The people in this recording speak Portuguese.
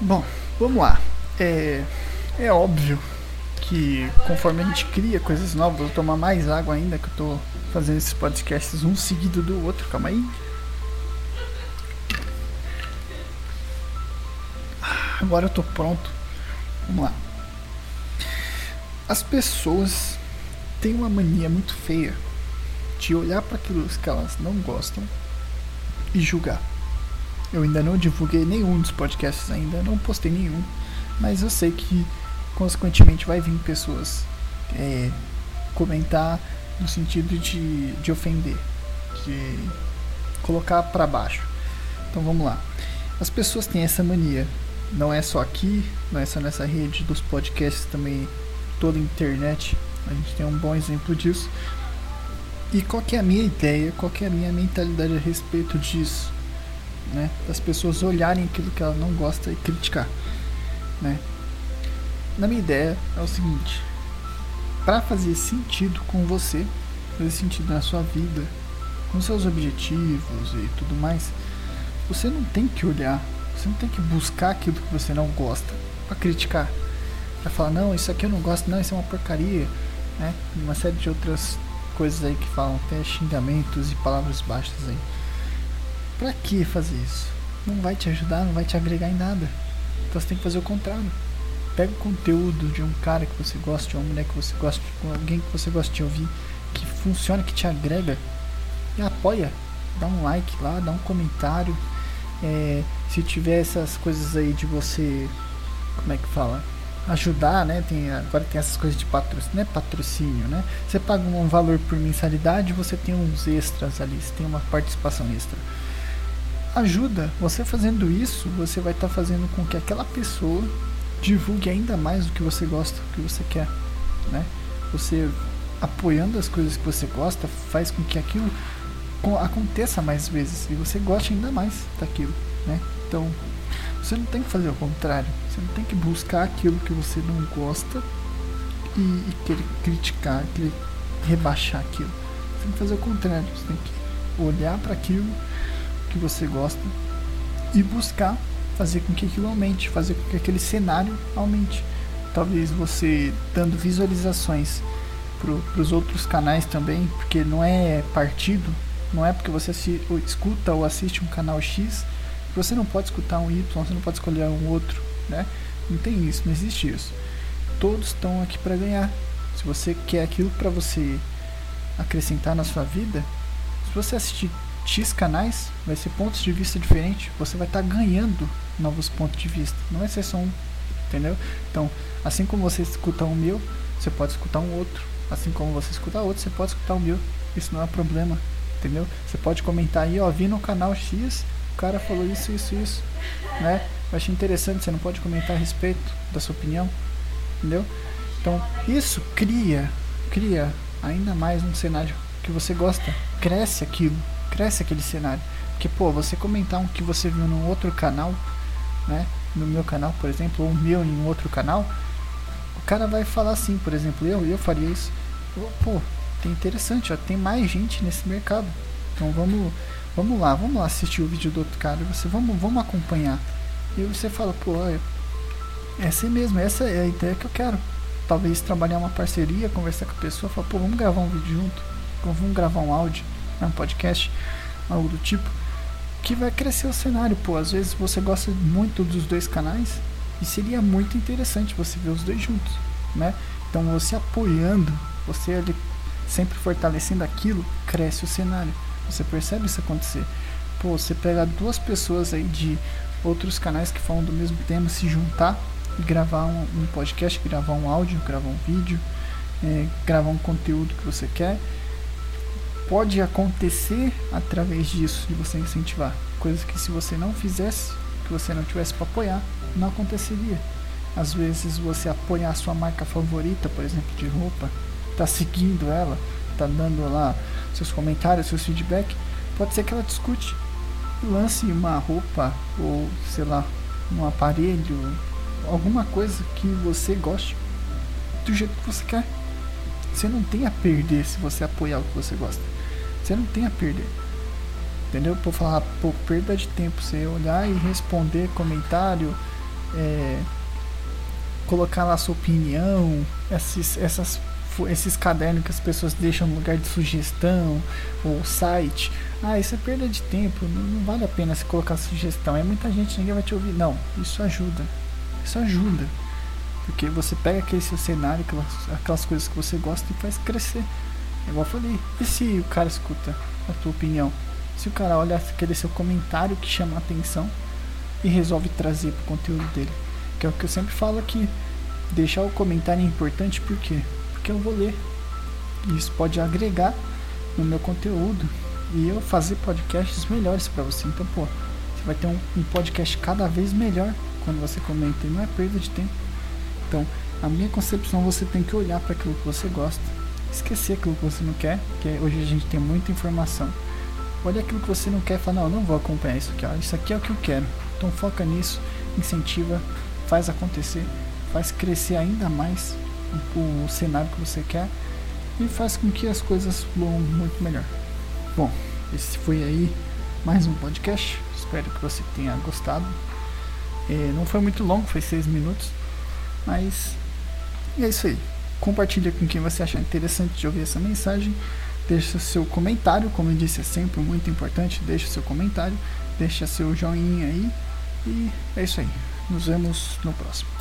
Bom, vamos lá. É, é óbvio que conforme a gente cria coisas novas, vou tomar mais água ainda, que eu tô fazendo esses podcasts um seguido do outro. Calma aí. Agora eu tô pronto. Vamos lá. As pessoas têm uma mania muito feia de olhar para aquilo que elas não gostam e julgar. Eu ainda não divulguei nenhum dos podcasts ainda, não postei nenhum, mas eu sei que consequentemente vai vir pessoas é, comentar no sentido de, de ofender, de colocar para baixo. Então vamos lá. As pessoas têm essa mania, não é só aqui, não é só nessa rede dos podcasts, também toda a internet. A gente tem um bom exemplo disso. E qual é a minha ideia, qual é a minha mentalidade a respeito disso? Né? Das pessoas olharem aquilo que ela não gosta e criticar, né? Na minha ideia é o seguinte: para fazer sentido com você, fazer sentido na sua vida, com seus objetivos e tudo mais, você não tem que olhar, você não tem que buscar aquilo que você não gosta para criticar, para falar não, isso aqui eu não gosto, não, isso é uma porcaria, né? Uma série de outras coisas aí que falam até xingamentos e palavras baixas aí. Pra que fazer isso? Não vai te ajudar, não vai te agregar em nada. Então você tem que fazer o contrário. Pega o conteúdo de um cara que você gosta, de uma mulher que você gosta, de alguém que você gosta de ouvir, que funciona, que te agrega, e apoia. Dá um like lá, dá um comentário. É, se tiver essas coisas aí de você. Como é que fala? ajudar, né? Tem, agora tem essas coisas de patrocínio, não é patrocínio, né? Você paga um valor por mensalidade, você tem uns extras ali, você tem uma participação extra ajuda. Você fazendo isso, você vai estar tá fazendo com que aquela pessoa divulgue ainda mais o que você gosta, o que você quer, né? Você apoiando as coisas que você gosta faz com que aquilo aconteça mais vezes e você goste ainda mais daquilo, né? Então, você não tem que fazer o contrário. Você não tem que buscar aquilo que você não gosta e, e querer criticar, querer rebaixar aquilo. Você tem que fazer o contrário. Você tem que olhar para aquilo que você gosta e buscar fazer com que aquilo aumente, fazer com que aquele cenário aumente. Talvez você dando visualizações para os outros canais também, porque não é partido, não é porque você escuta ou assiste um canal X você não pode escutar um Y, você não pode escolher um outro, né? Não tem isso, não existe isso. Todos estão aqui para ganhar. Se você quer aquilo para você acrescentar na sua vida, se você assistir X canais, vai ser pontos de vista diferentes, você vai estar tá ganhando novos pontos de vista, não vai ser só um, entendeu? Então, assim como você escuta um meu, você pode escutar um outro, assim como você escuta outro, você pode escutar o meu, isso não é problema, entendeu? Você pode comentar aí, ó, vi no canal X, o cara falou isso, isso, isso, né? Eu achei interessante, você não pode comentar a respeito da sua opinião, entendeu? Então, isso cria, cria ainda mais um cenário que você gosta, cresce aquilo, cresce aquele cenário. Porque, pô, você comentar um que você viu num outro canal, né? No meu canal, por exemplo, ou o meu em um outro canal, o cara vai falar assim, por exemplo, eu, eu faria isso. Pô, tem interessante, ó, tem mais gente nesse mercado. Então vamos, vamos lá, vamos lá assistir o vídeo do outro cara. Você vamos, vamos acompanhar. E você fala, pô, essa é mesmo, essa é a ideia que eu quero. Talvez trabalhar uma parceria, conversar com a pessoa, falar, pô, vamos gravar um vídeo junto, vamos gravar um áudio né, um podcast, algo do tipo, que vai crescer o cenário. Pô, às vezes você gosta muito dos dois canais e seria muito interessante você ver os dois juntos, né? Então você apoiando, você ali sempre fortalecendo aquilo, cresce o cenário. Você percebe isso acontecer. Pô, você pega duas pessoas aí de outros canais que falam do mesmo tema, se juntar e gravar um, um podcast, gravar um áudio, gravar um vídeo, é, gravar um conteúdo que você quer pode acontecer através disso, de você incentivar. Coisas que se você não fizesse, que você não tivesse para apoiar, não aconteceria. Às vezes você apoia a sua marca favorita, por exemplo, de roupa, tá seguindo ela, tá dando lá seus comentários, seus feedback, pode ser que ela discute lance uma roupa ou sei lá, um aparelho, alguma coisa que você goste do jeito que você quer. Você não tem a perder se você apoiar o que você gosta. Você não tem a perder. Entendeu? Por falar, pô, perda de tempo. Você olhar e responder comentário é, colocar lá sua opinião, esses, essas, esses cadernos que as pessoas deixam no lugar de sugestão ou site. Ah, isso é perda de tempo, não, não vale a pena se colocar sugestão. É muita gente, ninguém vai te ouvir. Não, isso ajuda. Isso ajuda. Porque você pega aquele seu cenário, aquelas, aquelas coisas que você gosta e faz crescer. É igual eu falei. E se o cara escuta a tua opinião? Se o cara olha aquele seu comentário que chama a atenção e resolve trazer para o conteúdo dele. Que é o que eu sempre falo aqui. Deixar o comentário é importante por quê? Porque eu vou ler. E isso pode agregar no meu conteúdo. E eu fazer podcasts melhores para você. Então, pô, você vai ter um, um podcast cada vez melhor quando você comenta. E não é perda de tempo. Então, a minha concepção você tem que olhar para aquilo que você gosta, esquecer aquilo que você não quer, que hoje a gente tem muita informação. Olha aquilo que você não quer e fala, não, eu não vou acompanhar isso aqui, ó. isso aqui é o que eu quero. Então foca nisso, incentiva, faz acontecer, faz crescer ainda mais o, o cenário que você quer e faz com que as coisas fluam muito melhor. Bom, esse foi aí mais um podcast. Espero que você tenha gostado. É, não foi muito longo, foi seis minutos. Mas é isso aí. Compartilha com quem você achar interessante de ouvir essa mensagem. Deixa seu comentário, como eu disse, é sempre muito importante. Deixa seu comentário, deixa seu joinha aí. E é isso aí. Nos vemos no próximo.